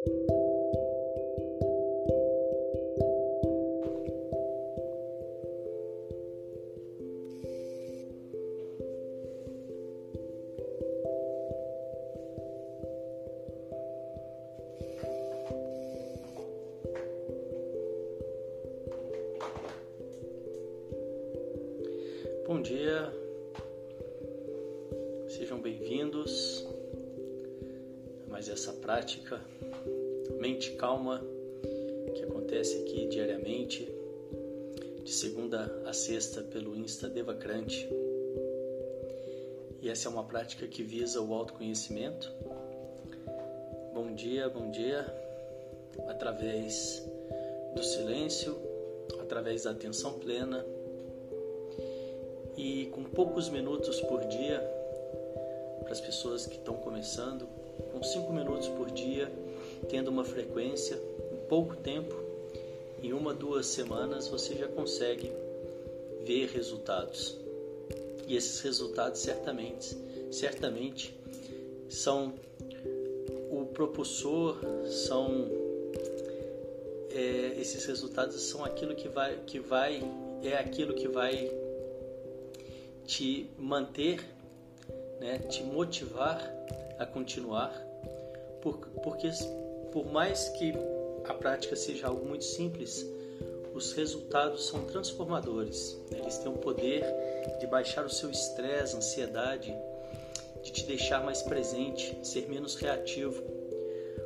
Bom dia, sejam bem-vindos a mais essa prática Mente Calma que acontece aqui diariamente, de segunda a sexta, pelo Insta Devacrante. E essa é uma prática que visa o autoconhecimento. Bom dia, bom dia, através do silêncio, através da atenção plena e com poucos minutos por dia, para as pessoas que estão começando, com cinco minutos por dia, tendo uma frequência, em pouco tempo, em uma, duas semanas, você já consegue ver resultados. E esses resultados certamente, certamente são o propulsor, são é, esses resultados são aquilo que vai, que vai, é aquilo que vai te manter, né, te motivar a continuar, porque por mais que a prática seja algo muito simples, os resultados são transformadores. Eles têm o poder de baixar o seu estresse, ansiedade, de te deixar mais presente, ser menos reativo.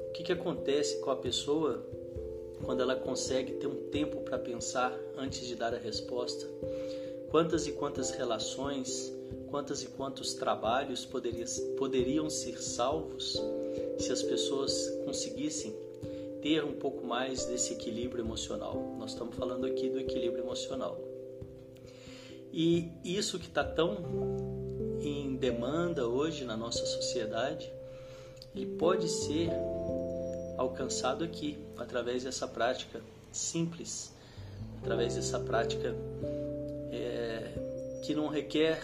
O que, que acontece com a pessoa quando ela consegue ter um tempo para pensar antes de dar a resposta? Quantas e quantas relações, quantas e quantos trabalhos poderiam, poderiam ser salvos se as pessoas conseguissem ter um pouco mais desse equilíbrio emocional? Nós estamos falando aqui do equilíbrio emocional. E isso que está tão em demanda hoje na nossa sociedade, ele pode ser alcançado aqui através dessa prática simples, através dessa prática que não requer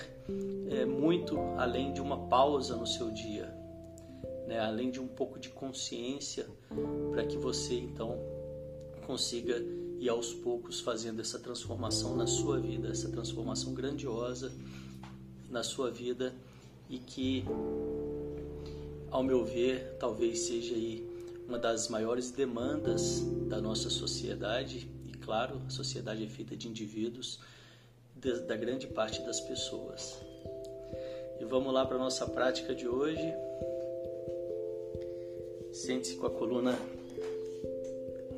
é, muito além de uma pausa no seu dia, né? além de um pouco de consciência para que você então consiga ir aos poucos fazendo essa transformação na sua vida, essa transformação grandiosa na sua vida e que, ao meu ver, talvez seja aí uma das maiores demandas da nossa sociedade e claro, a sociedade é feita de indivíduos da grande parte das pessoas. E vamos lá para a nossa prática de hoje. Sente-se com a coluna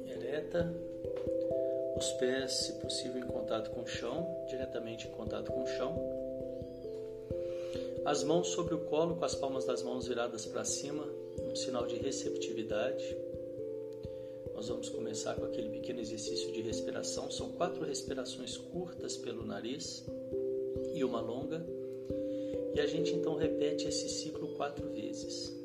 ereta, os pés, se possível, em contato com o chão, diretamente em contato com o chão. As mãos sobre o colo, com as palmas das mãos viradas para cima, um sinal de receptividade. Nós vamos começar com aquele pequeno exercício de respiração. São quatro respirações curtas pelo nariz e uma longa. E a gente então repete esse ciclo quatro vezes.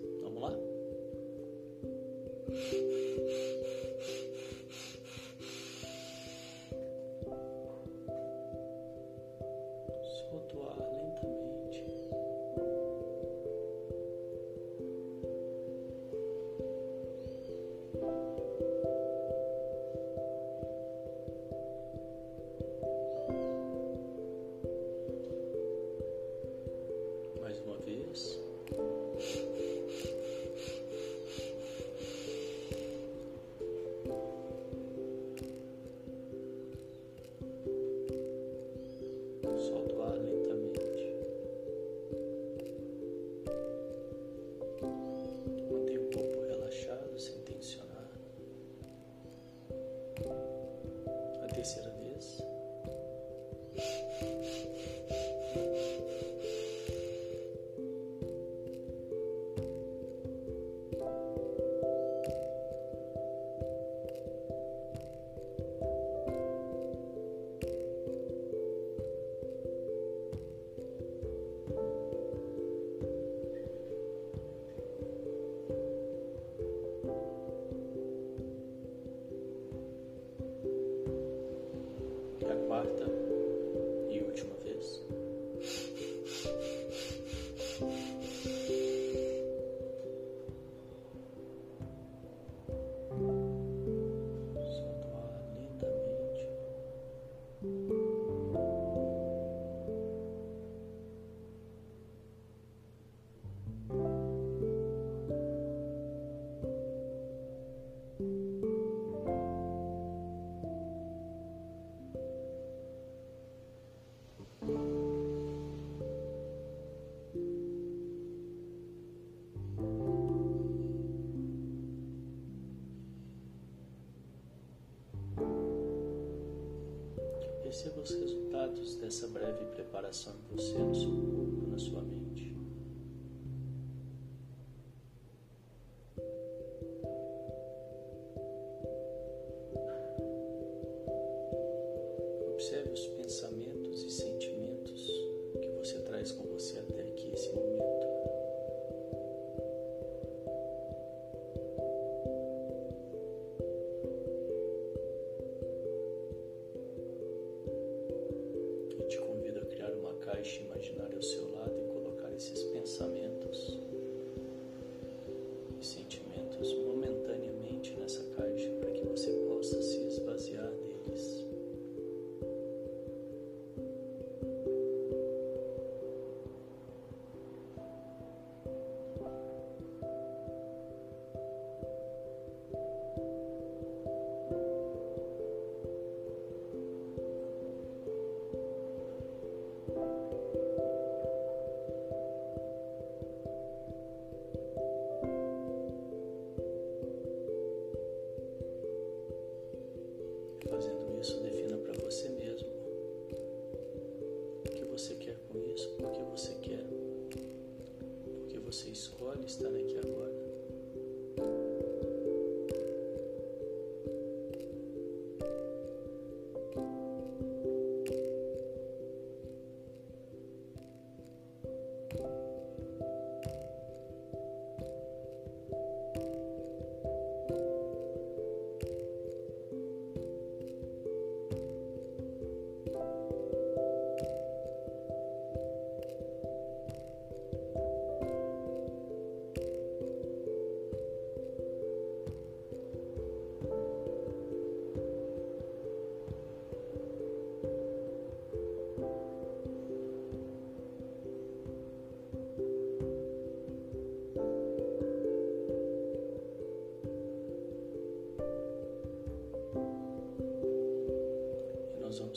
Perceba os resultados dessa breve preparação que você no seu corpo na sua mente.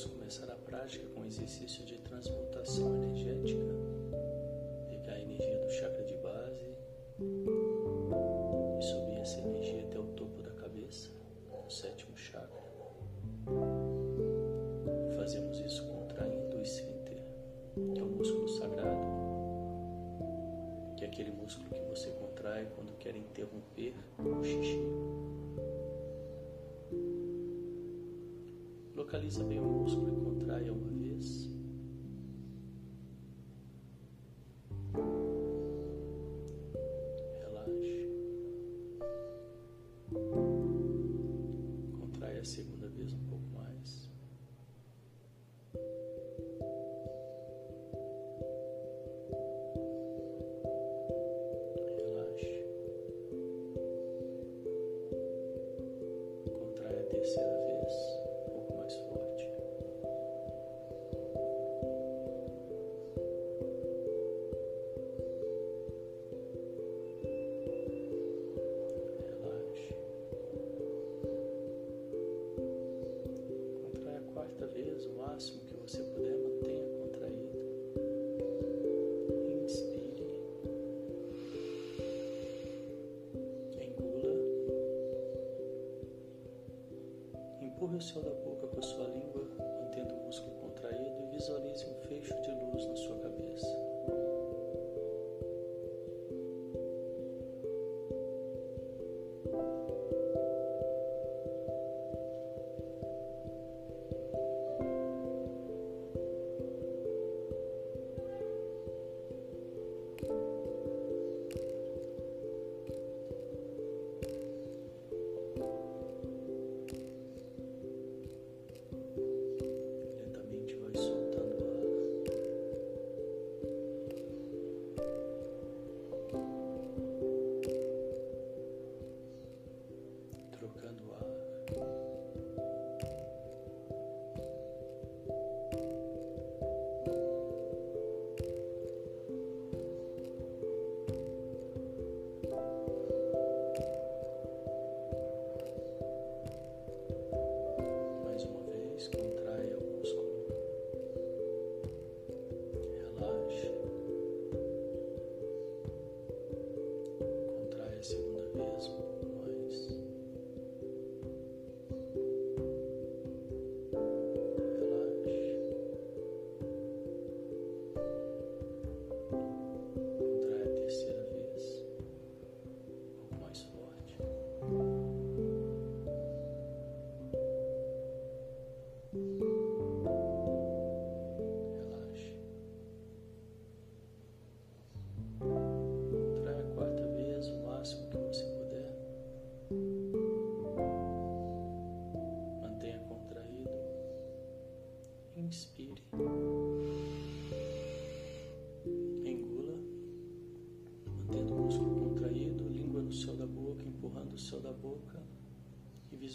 vamos começar a prática com o exercício de transmutação energética. Pegar a energia do chakra de base e subir essa energia até o topo da cabeça, o sétimo chakra. Fazemos isso contraindo o center que é o músculo sagrado, que é aquele músculo que você contrai quando quer interromper Fortaleça bem o músculo e contraia uma vez.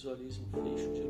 Visualize um fecho de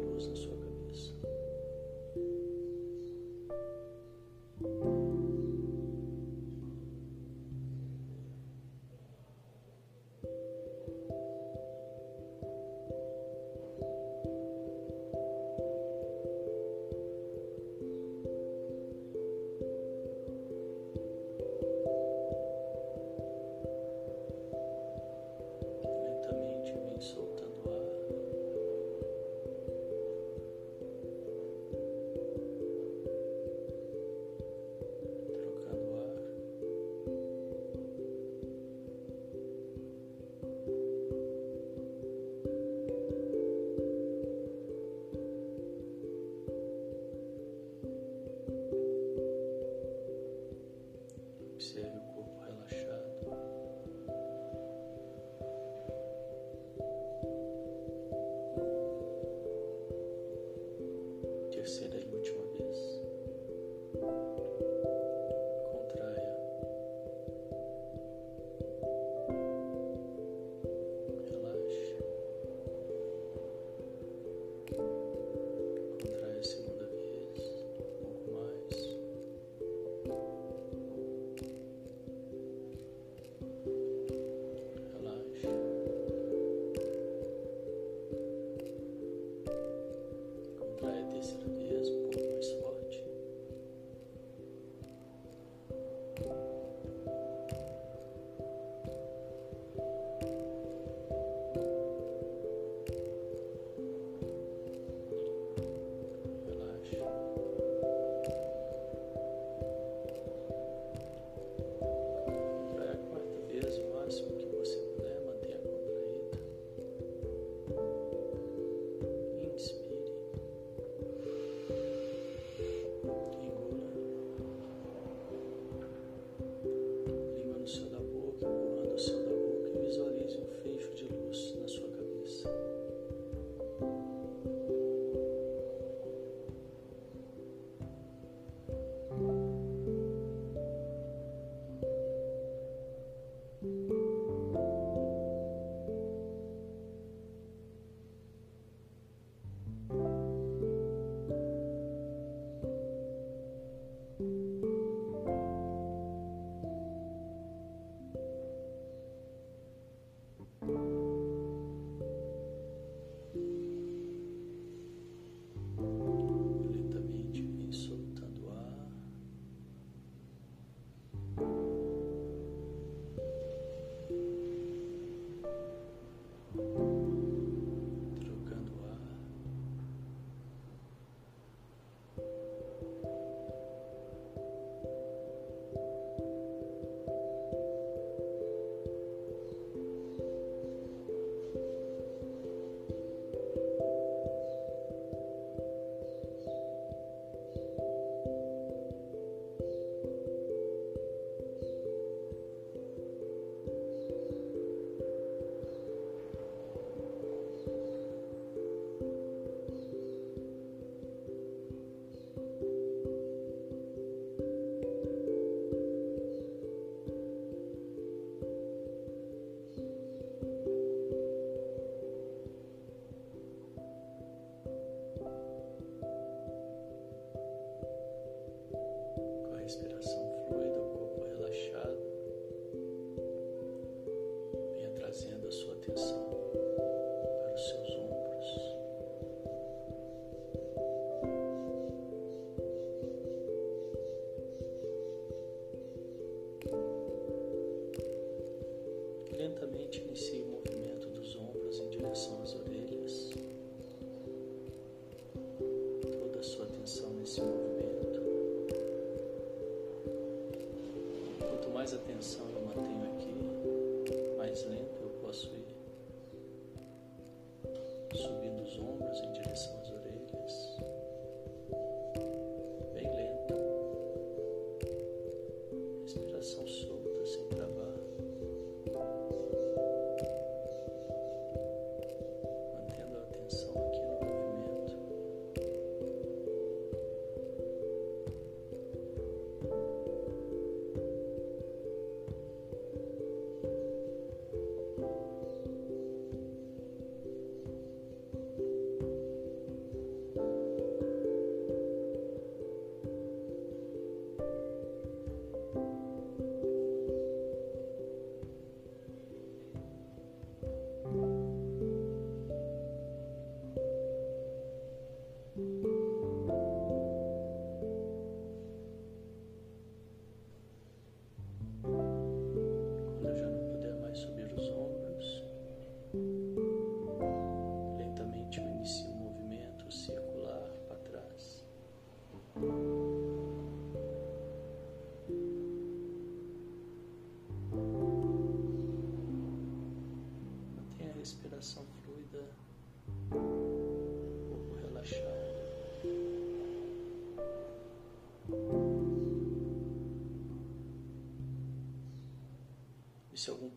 lentamente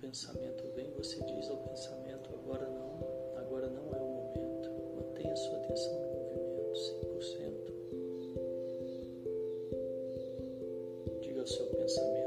pensamento vem, você diz ao pensamento: agora não, agora não é o momento. Mantenha sua atenção no movimento 100%. Diga ao seu pensamento.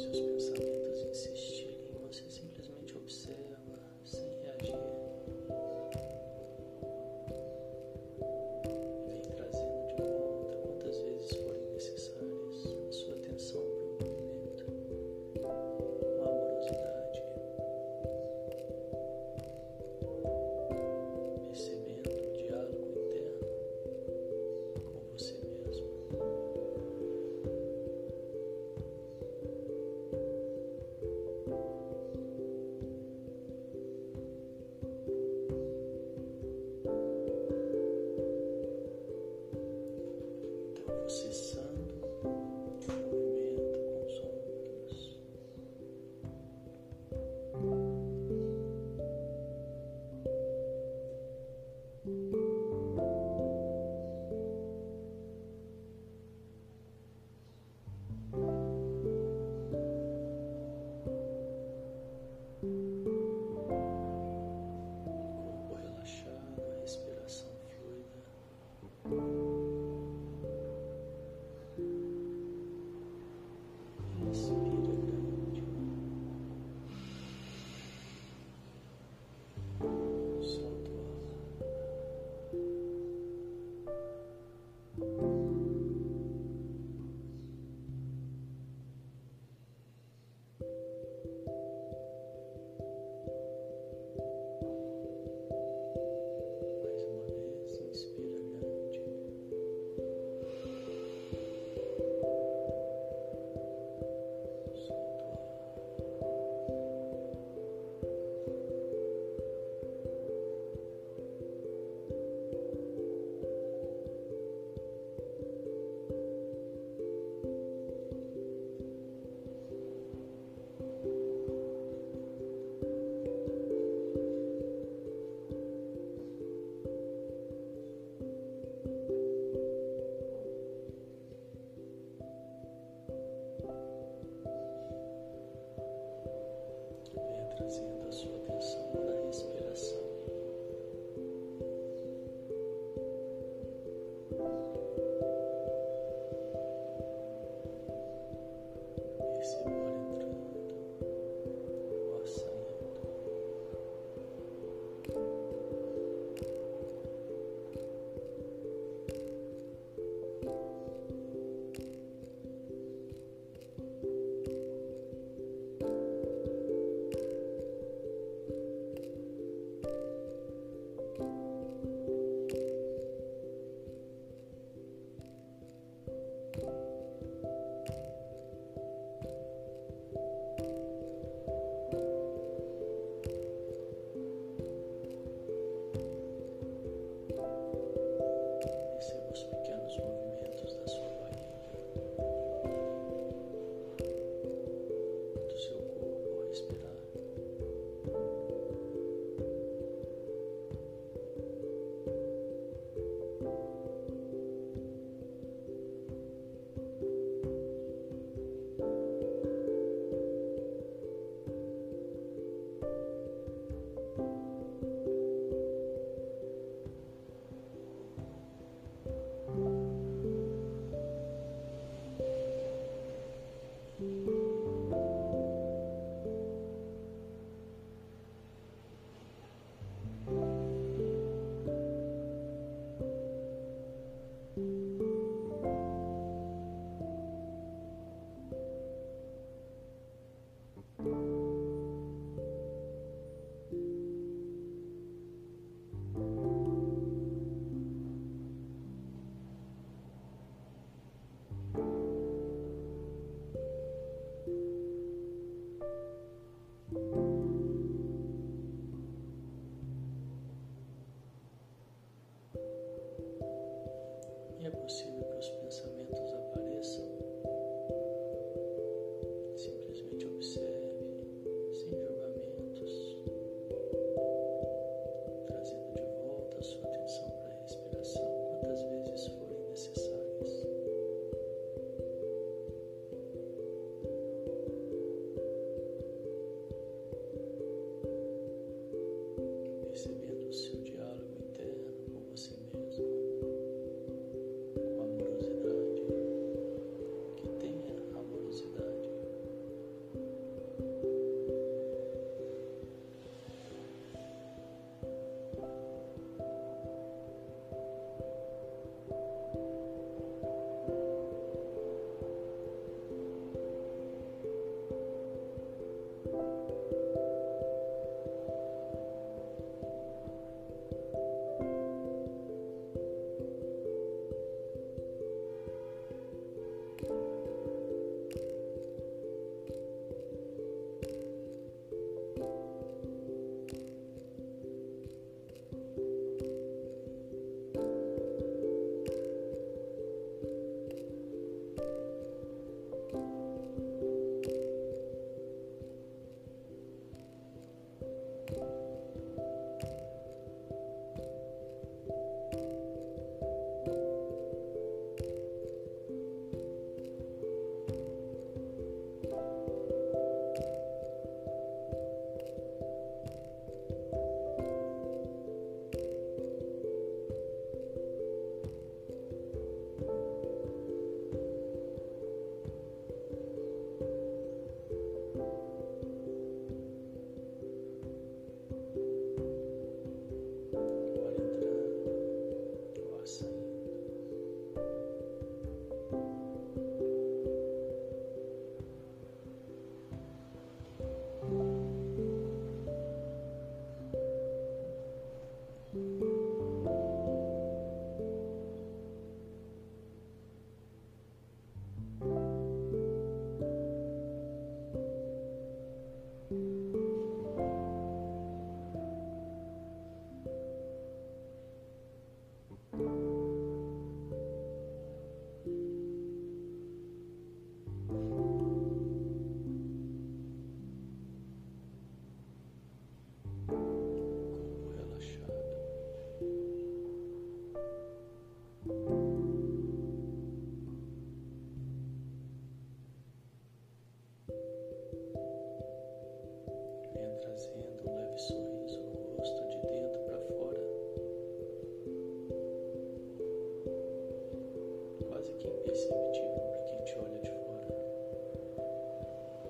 Jesús.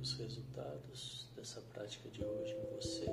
os resultados dessa prática de hoje em você.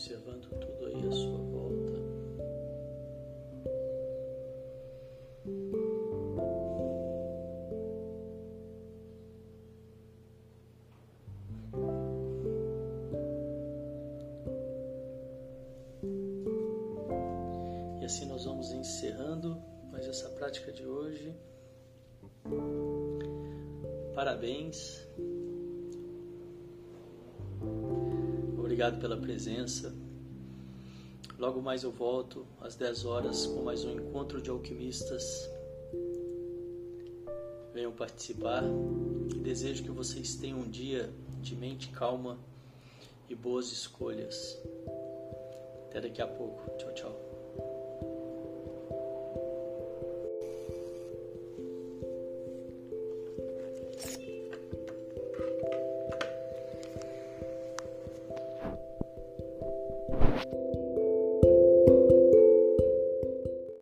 Observando tudo aí à sua volta. E assim nós vamos encerrando mais essa prática de hoje. Parabéns. Obrigado pela presença. Logo mais eu volto às 10 horas com mais um encontro de alquimistas. Venham participar e desejo que vocês tenham um dia de mente calma e boas escolhas. Até daqui a pouco. Tchau, tchau.